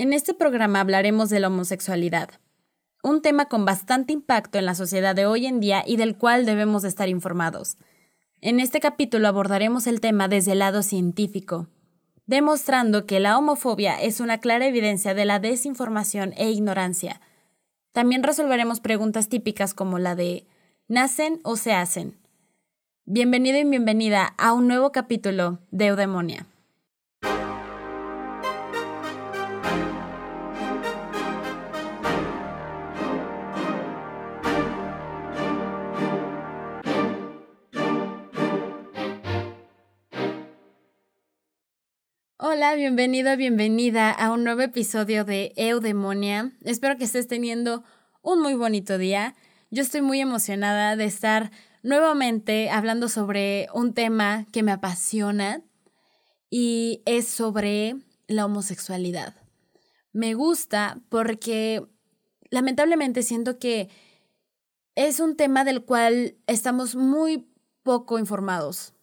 En este programa hablaremos de la homosexualidad, un tema con bastante impacto en la sociedad de hoy en día y del cual debemos estar informados. En este capítulo abordaremos el tema desde el lado científico, demostrando que la homofobia es una clara evidencia de la desinformación e ignorancia. También resolveremos preguntas típicas como la de ¿nacen o se hacen? Bienvenido y bienvenida a un nuevo capítulo de Eudemonia. Hola, bienvenido, bienvenida a un nuevo episodio de Eudemonia. Espero que estés teniendo un muy bonito día. Yo estoy muy emocionada de estar nuevamente hablando sobre un tema que me apasiona y es sobre la homosexualidad. Me gusta porque lamentablemente siento que es un tema del cual estamos muy poco informados.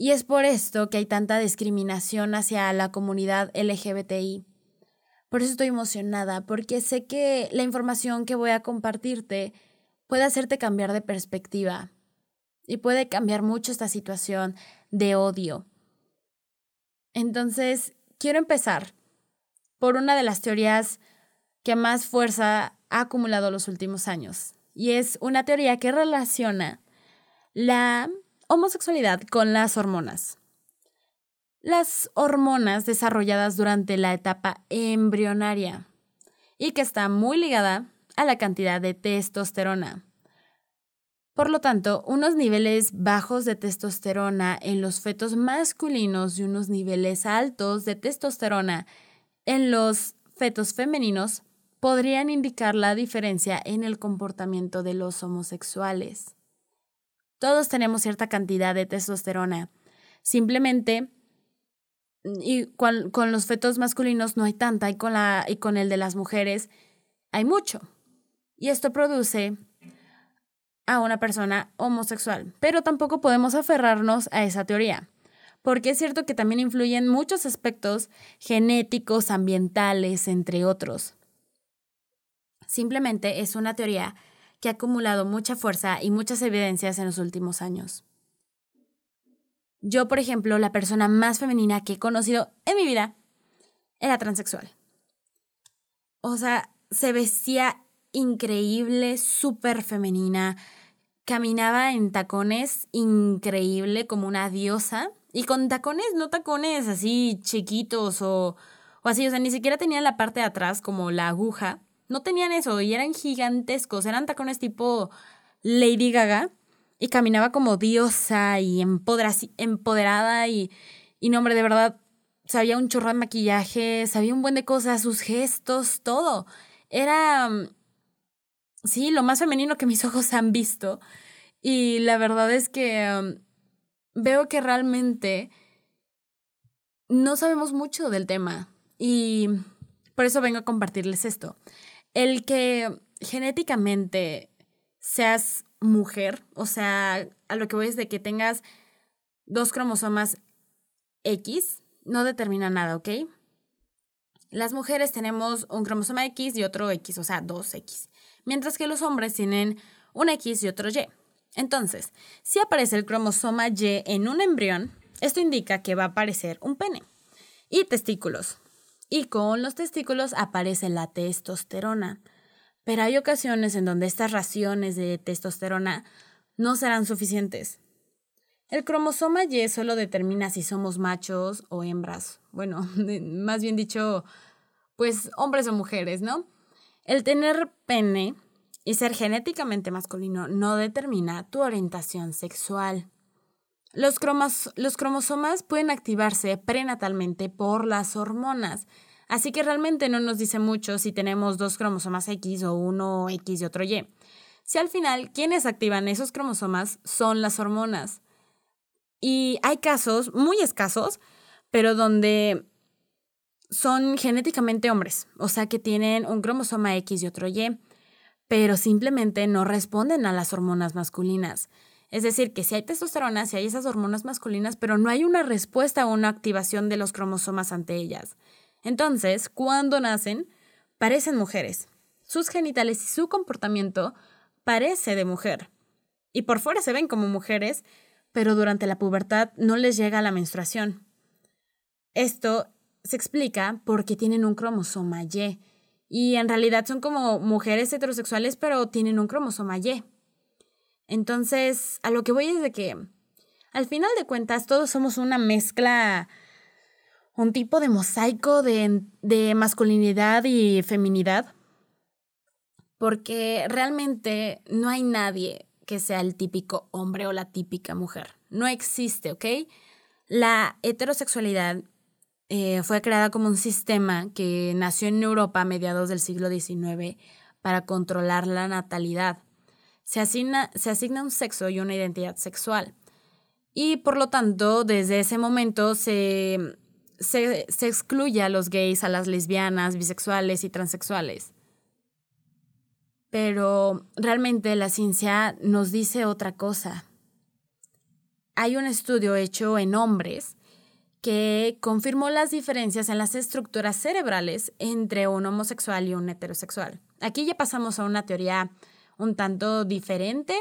Y es por esto que hay tanta discriminación hacia la comunidad LGBTI. Por eso estoy emocionada, porque sé que la información que voy a compartirte puede hacerte cambiar de perspectiva y puede cambiar mucho esta situación de odio. Entonces, quiero empezar por una de las teorías que más fuerza ha acumulado los últimos años, y es una teoría que relaciona la homosexualidad con las hormonas. Las hormonas desarrolladas durante la etapa embrionaria y que está muy ligada a la cantidad de testosterona. Por lo tanto, unos niveles bajos de testosterona en los fetos masculinos y unos niveles altos de testosterona en los fetos femeninos podrían indicar la diferencia en el comportamiento de los homosexuales. Todos tenemos cierta cantidad de testosterona. Simplemente, y con, los fetos masculinos no hay tanta, y con, la, y con el de las mujeres hay mucho. Y esto produce a una persona homosexual. Pero tampoco podemos aferrarnos a esa teoría, porque es cierto que también influyen muchos aspectos genéticos, ambientales, entre otros. Simplemente es una teoría que ha acumulado mucha fuerza y muchas evidencias en los últimos años. Yo, por ejemplo, la persona más femenina que he conocido en mi vida era transexual. O sea, se vestía increíble, súper femenina, caminaba en tacones increíble como una diosa y con tacones, no tacones así chiquitos o, o así, o sea, ni siquiera tenía la parte de atrás como la aguja, no tenían eso y eran gigantescos, eran tacones tipo Lady Gaga y caminaba como diosa y empoderada y, y no, hombre, de verdad, sabía un chorro de maquillaje, sabía un buen de cosas, sus gestos, todo. Era, mm, sí, lo más femenino que mis ojos han visto. Y la verdad es que mm, veo que realmente no sabemos mucho del tema. Y por eso vengo a compartirles esto. El que genéticamente seas mujer, o sea, a lo que voy es de que tengas dos cromosomas X, no determina nada, ¿ok? Las mujeres tenemos un cromosoma X y otro X, o sea, dos X, mientras que los hombres tienen un X y otro Y. Entonces, si aparece el cromosoma Y en un embrión, esto indica que va a aparecer un pene y testículos y con los testículos aparece la testosterona. Pero hay ocasiones en donde estas raciones de testosterona no serán suficientes. El cromosoma Y solo determina si somos machos o hembras. Bueno, más bien dicho, pues hombres o mujeres, ¿no? El tener pene y ser genéticamente masculino no determina tu orientación sexual. Los, cromosomas pueden activarse prenatalmente por las hormonas, así que realmente no nos dice mucho si tenemos dos cromosomas X o uno X y otro Y. Si al final quienes activan esos cromosomas son las hormonas. Y hay casos muy escasos, pero donde son genéticamente hombres, o sea que tienen un cromosoma X y otro Y, pero simplemente no responden a las hormonas masculinas. Es decir, que si hay testosterona, si hay esas hormonas masculinas, pero no hay una respuesta o una activación de los cromosomas ante ellas. Entonces, cuando nacen, parecen mujeres. Sus genitales y su comportamiento parece de mujer. Y por fuera se ven como mujeres, pero durante la pubertad no les llega la menstruación. Esto se explica porque tienen un cromosoma Y. Y en realidad son como mujeres heterosexuales, pero tienen un cromosoma Y. Entonces, a lo que voy es de que, al final de cuentas, todos somos una mezcla, un tipo de mosaico de, de masculinidad y feminidad. Porque realmente no hay nadie que sea el típico hombre o la típica mujer. No existe, ¿ok? La heterosexualidad eh, fue creada como un sistema que nació en Europa a mediados del siglo XIX para controlar la natalidad. Se asigna, se asigna un sexo y una identidad sexual. Y por lo tanto, desde ese momento se, se, se excluye a los gays, a las lesbianas, bisexuales y transexuales. Pero realmente la ciencia nos dice otra cosa. Hay un estudio hecho en hombres que confirmó las diferencias en las estructuras cerebrales entre un homosexual y un heterosexual. Aquí ya pasamos a una teoría un tanto diferente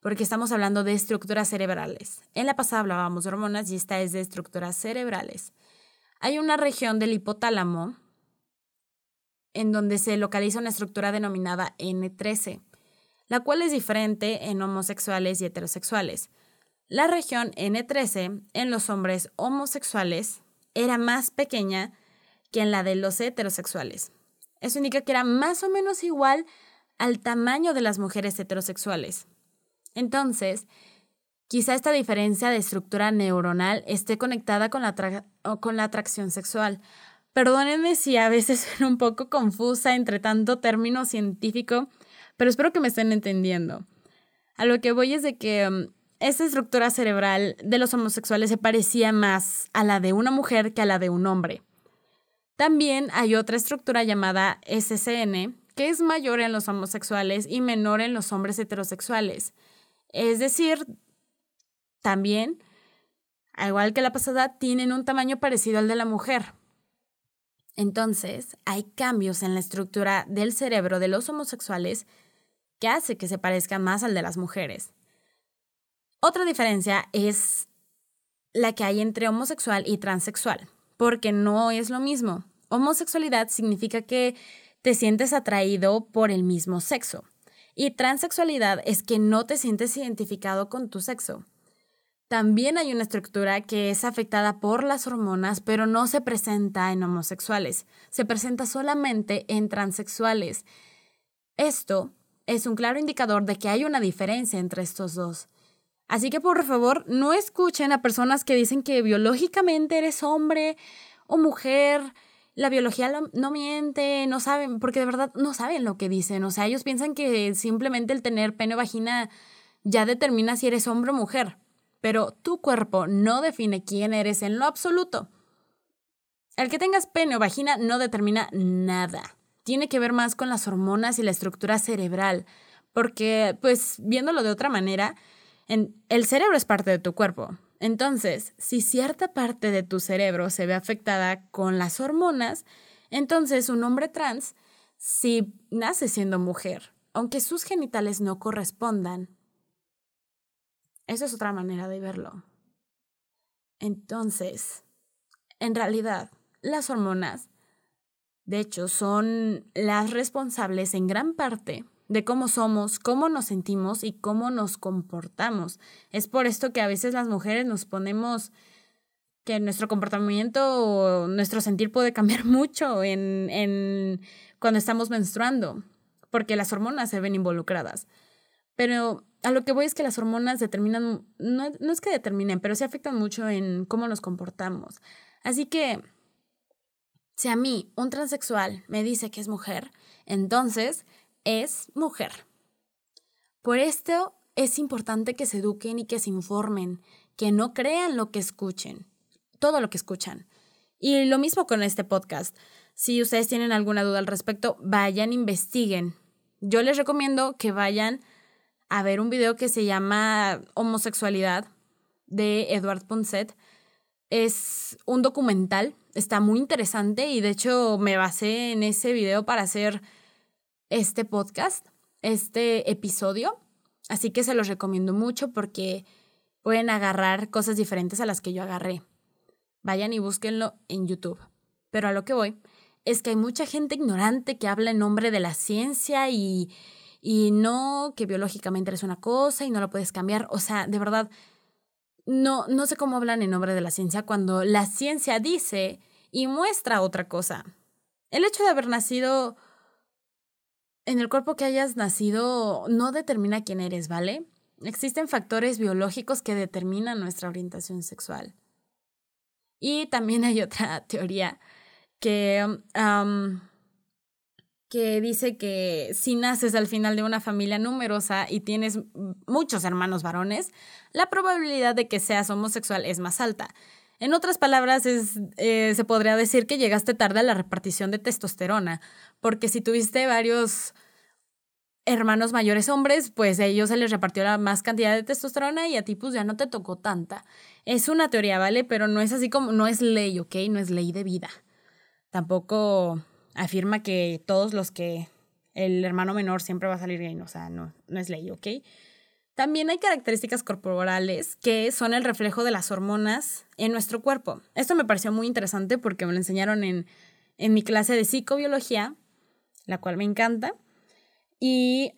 porque estamos hablando de estructuras cerebrales. En la pasada hablábamos de hormonas y esta es de estructuras cerebrales. Hay una región del hipotálamo en donde se localiza una estructura denominada N13, la cual es diferente en homosexuales y heterosexuales. La región N13 en los hombres homosexuales era más pequeña que en la de los heterosexuales. Eso indica que era más o menos igual al tamaño de las mujeres heterosexuales. Entonces, quizá esta diferencia de estructura neuronal esté conectada con la, con la atracción sexual. Perdónenme si a veces soy un poco confusa entre tanto término científico, pero espero que me estén entendiendo. A lo que voy es de que mm, esta estructura cerebral de los homosexuales se parecía más a la de una mujer que a la de un hombre. También hay otra estructura llamada SCN, que es mayor en los homosexuales y menor en los hombres heterosexuales. Es decir, también, al igual que la pasada, tienen un tamaño parecido al de la mujer. Entonces, hay cambios en la estructura del cerebro de los homosexuales que hace que se parezcan más al de las mujeres. Otra diferencia es la que hay entre homosexual y transexual, porque no es lo mismo. Homosexualidad significa que te sientes atraído por el mismo sexo y transexualidad es que no te sientes identificado con tu sexo. También hay una estructura que es afectada por las hormonas, pero no se presenta en homosexuales, se presenta solamente en transexuales. Esto es un claro indicador de que hay una diferencia entre estos dos. Así que por favor, no escuchen a personas que dicen que biológicamente eres hombre o mujer. La biología no miente, no saben, porque de verdad no saben lo que dicen. O sea, ellos piensan que simplemente el tener pene o vagina ya determina si eres hombre o mujer. Pero tu cuerpo no define quién eres en lo absoluto. El que tengas pene o vagina no determina nada. Tiene que ver más con las hormonas y la estructura cerebral. Porque, pues, viéndolo de otra manera, el cerebro es parte de tu cuerpo. Entonces, si cierta parte de tu cerebro se ve afectada con las hormonas, entonces un hombre trans, si nace siendo mujer, aunque sus genitales no correspondan, esa es otra manera de verlo. Entonces, en realidad, las hormonas, de hecho, son las responsables en gran parte de cómo somos, cómo nos sentimos y cómo nos comportamos. Es por esto que a veces las mujeres nos ponemos que nuestro comportamiento o nuestro sentir puede cambiar mucho en, en cuando estamos menstruando, porque las hormonas se ven involucradas. Pero a lo que voy es que las hormonas determinan, no, no es que determinen, pero sí afectan mucho en cómo nos comportamos. Así que, si a mí un transexual me dice que es mujer, entonces es mujer. Por esto es importante que se eduquen y que se informen, que no crean lo que escuchen, todo lo que escuchan. Y lo mismo con este podcast. Si ustedes tienen alguna duda al respecto, vayan, investiguen. Yo les recomiendo que vayan a ver un video que se llama Homosexualidad de Edward Ponset, es un documental, está muy interesante y de hecho me basé en ese video para hacer este podcast, este episodio. Así que se los recomiendo mucho porque pueden agarrar cosas diferentes a las que yo agarré. Vayan y búsquenlo en YouTube. Pero a lo que voy es que hay mucha gente ignorante que habla en nombre de la ciencia y, y no que biológicamente es una cosa y no lo puedes cambiar. O sea, de verdad, no, no sé cómo hablan en nombre de la ciencia cuando la ciencia dice y muestra otra cosa. El hecho de haber nacido en el cuerpo que hayas nacido no determina quién eres, ¿vale? Existen factores biológicos que determinan nuestra orientación sexual. Y también hay otra teoría que, que dice que si naces al final de una familia numerosa y tienes muchos hermanos varones, la probabilidad de que seas homosexual es más alta. En otras palabras, eh, se podría decir que llegaste tarde a la repartición de testosterona, porque si tuviste varios hermanos mayores hombres, pues a ellos se les repartió la más cantidad de testosterona y a ti pues ya no te tocó tanta. Es una teoría, ¿vale? Pero no es así como, no es ley, ¿ok? No es ley de vida. Tampoco afirma que todos los que el hermano menor siempre va a salir gay, o sea, no, no es ley, ¿ok? También hay características corporales que son el reflejo de las hormonas en nuestro cuerpo. Esto me pareció muy interesante porque me lo enseñaron en, en mi clase de psicobiología, la cual me encanta. Y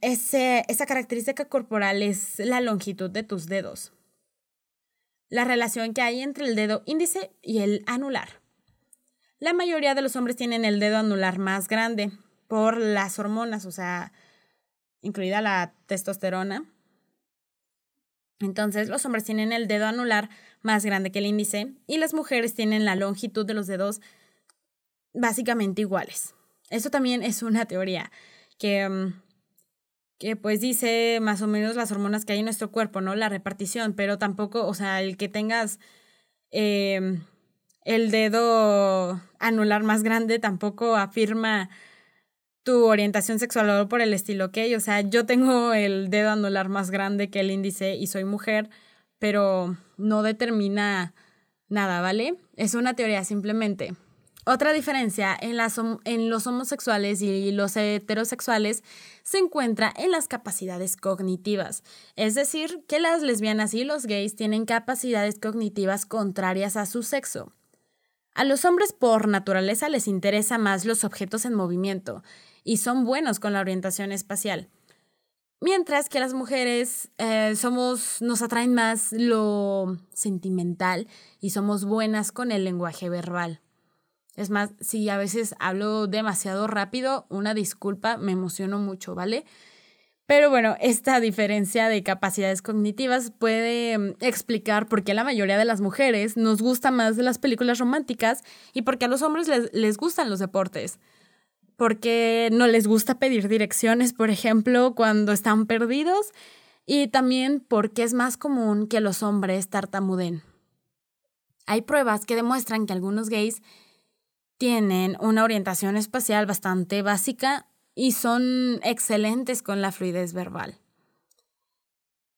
ese, esa característica corporal es la longitud de tus dedos. La relación que hay entre el dedo índice y el anular. La mayoría de los hombres tienen el dedo anular más grande por las hormonas, o sea, incluida la testosterona. Entonces, los hombres tienen el dedo anular más grande que el índice y las mujeres tienen la longitud de los dedos básicamente iguales. Eso también es una teoría que, mm, que pues dice más o menos las hormonas que hay en nuestro cuerpo, ¿no? La repartición, pero tampoco, o sea, el que tengas em, el dedo anular más grande tampoco afirma tu orientación sexual o por el estilo, ¿ok? O sea, yo tengo el dedo anular más grande que el índice y soy mujer, pero no determina nada, ¿vale? Es una teoría simplemente. Otra diferencia en, los homosexuales y los heterosexuales se encuentra en las capacidades cognitivas, es decir, que las lesbianas y los gays tienen capacidades cognitivas contrarias a su sexo. A los hombres por naturaleza les interesa más los objetos en movimiento y son buenos con la orientación espacial. Mientras que las mujeres eh, somos, nos atraen más lo sentimental y somos buenas con el lenguaje verbal. Es más, si a veces hablo demasiado rápido, una disculpa, me emociono mucho, ¿vale? Pero bueno, esta diferencia de capacidades cognitivas puede mm, explicar por qué la mayoría de las mujeres nos gusta más las películas románticas y por qué a los hombres les, les gustan los deportes. Porque no les gusta pedir direcciones, por ejemplo, cuando están perdidos. Y también porque es más común que los hombres tartamuden. Hay pruebas que demuestran que algunos gays tienen una orientación espacial bastante básica y son excelentes con la fluidez verbal.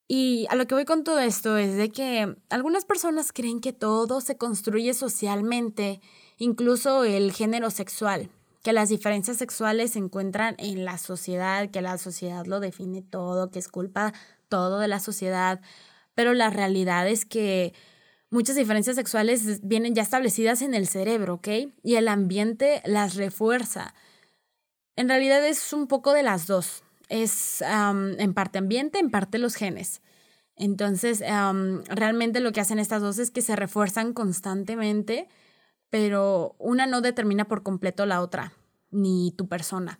Y a lo que voy con todo esto es de que algunas personas creen que todo se construye socialmente, incluso el género sexual, que las diferencias sexuales se encuentran en la sociedad, que la sociedad lo define todo, que es culpa todo de la sociedad, pero la realidad es que muchas diferencias sexuales vienen ya establecidas en el cerebro, ¿ok? Y el ambiente las refuerza. En realidad es un poco de las dos. Es en parte ambiente, en parte los genes. Entonces, realmente lo que hacen estas dos es que se refuerzan constantemente, pero una no determina por completo la otra, ni tu persona.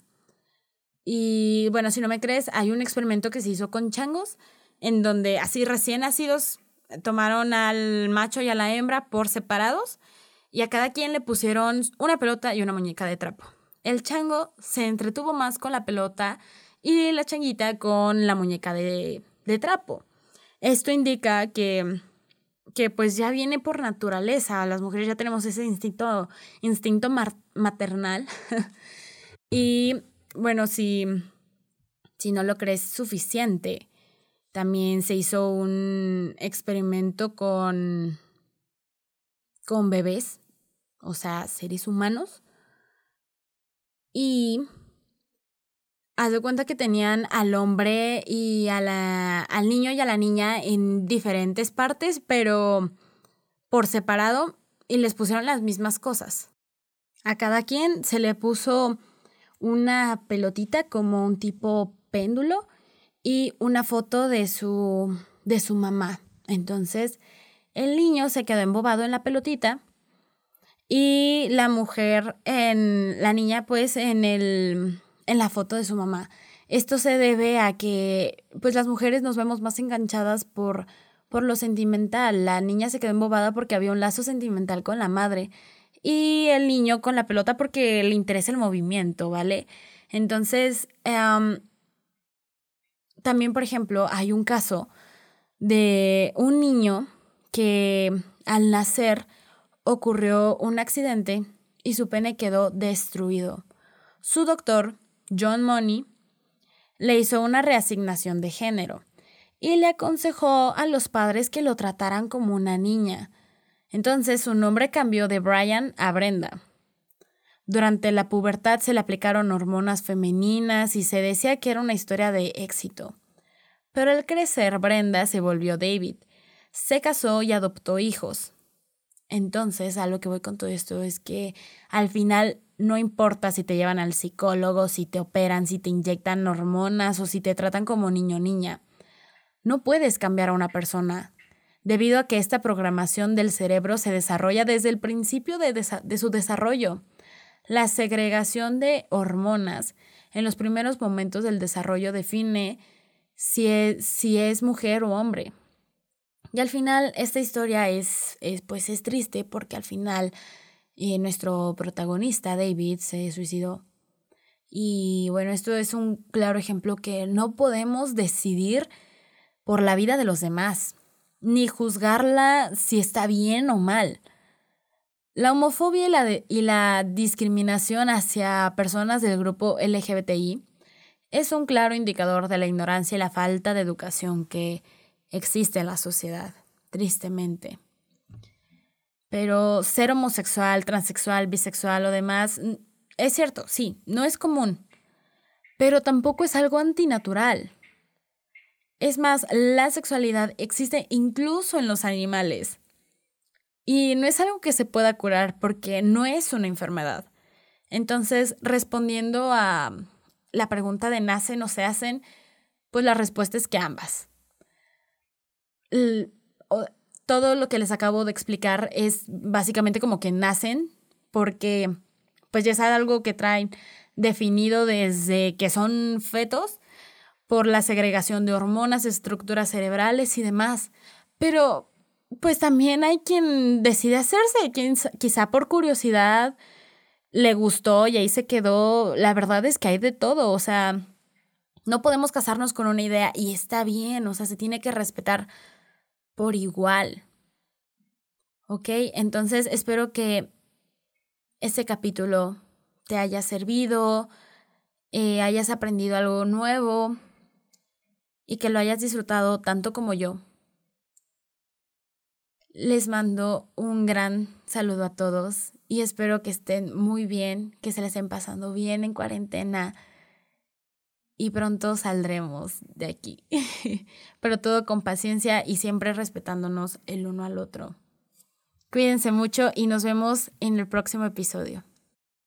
Y bueno, si no me crees, hay un experimento que se hizo con changos, en donde así recién nacidos tomaron al macho y a la hembra por separados y a cada quien le pusieron una pelota y una muñeca de trapo. El chango se entretuvo más con la pelota y la changuita con la muñeca de, de trapo. Esto indica que, que pues ya viene por naturaleza, las mujeres ya tenemos ese instinto, instinto maternal. y bueno, si, si no lo crees suficiente, también se hizo un experimento con, con bebés, o sea, seres humanos. Y haz de cuenta que tenían al hombre y a la, al niño y a la niña en diferentes partes, pero por separado y les pusieron las mismas cosas. A cada quien se le puso una pelotita como un tipo péndulo y una foto de su, de su mamá. Entonces, el niño se quedó embobado en la pelotita y la mujer en la niña pues en el en la foto de su mamá. Esto se debe a que pues las mujeres nos vemos más enganchadas por por lo sentimental. La niña se quedó embobada porque había un lazo sentimental con la madre y el niño con la pelota porque le interesa el movimiento, ¿vale? Entonces, em, también, por ejemplo, hay un caso de un niño que al nacer ocurrió un accidente y su pene quedó destruido. Su doctor, John Money, le hizo una reasignación de género y le aconsejó a los padres que lo trataran como una niña. Entonces su nombre cambió de Brian a Brenda. Durante la pubertad se le aplicaron hormonas femeninas y se decía que era una historia de éxito. Pero al crecer Brenda se volvió David, se casó y adoptó hijos. Entonces, a lo que voy con todo esto es que al final no importa si te llevan al psicólogo, si te operan, si te inyectan hormonas o si te tratan como niño o niña. No puedes cambiar a una persona, debido a que esta programación del cerebro se desarrolla desde el principio de, de su desarrollo. La segregación de hormonas en los primeros momentos del desarrollo define si es, si es mujer o hombre. Y al final esta historia es, es pues es triste porque al final eh, nuestro protagonista David se suicidó. Y bueno, esto es un claro ejemplo que no podemos decidir por la vida de los demás, ni juzgarla si está bien o mal. La homofobia y la, discriminación hacia personas del grupo LGBTI es un claro indicador de la ignorancia y la falta de educación que existe en la sociedad, tristemente. Pero ser homosexual, transexual, bisexual o demás, es cierto, sí, no es común, pero tampoco es algo antinatural. Es más, la sexualidad existe incluso en los animales. Y no es algo que se pueda curar porque no es una enfermedad. Entonces, respondiendo a la pregunta de nacen o se hacen, pues la respuesta es que ambas. todo lo que les acabo de explicar es básicamente como que nacen porque pues ya es algo que traen definido desde que son fetos por la segregación de hormonas, estructuras cerebrales y demás. Pero pues también hay quien decide hacerse, quien quizá por curiosidad le gustó y ahí se quedó. La verdad es que hay de todo, o sea, no podemos casarnos con una idea y está bien, o sea, se tiene que respetar por igual. ¿Ok? Entonces espero que este capítulo te haya servido, eh, hayas aprendido algo nuevo y que lo hayas disfrutado tanto como yo. Les mando un gran saludo a todos y espero que estén muy bien, que se les estén pasando bien en cuarentena y pronto saldremos de aquí. Pero todo con paciencia y siempre respetándonos el uno al otro. Cuídense mucho y nos vemos en el próximo episodio.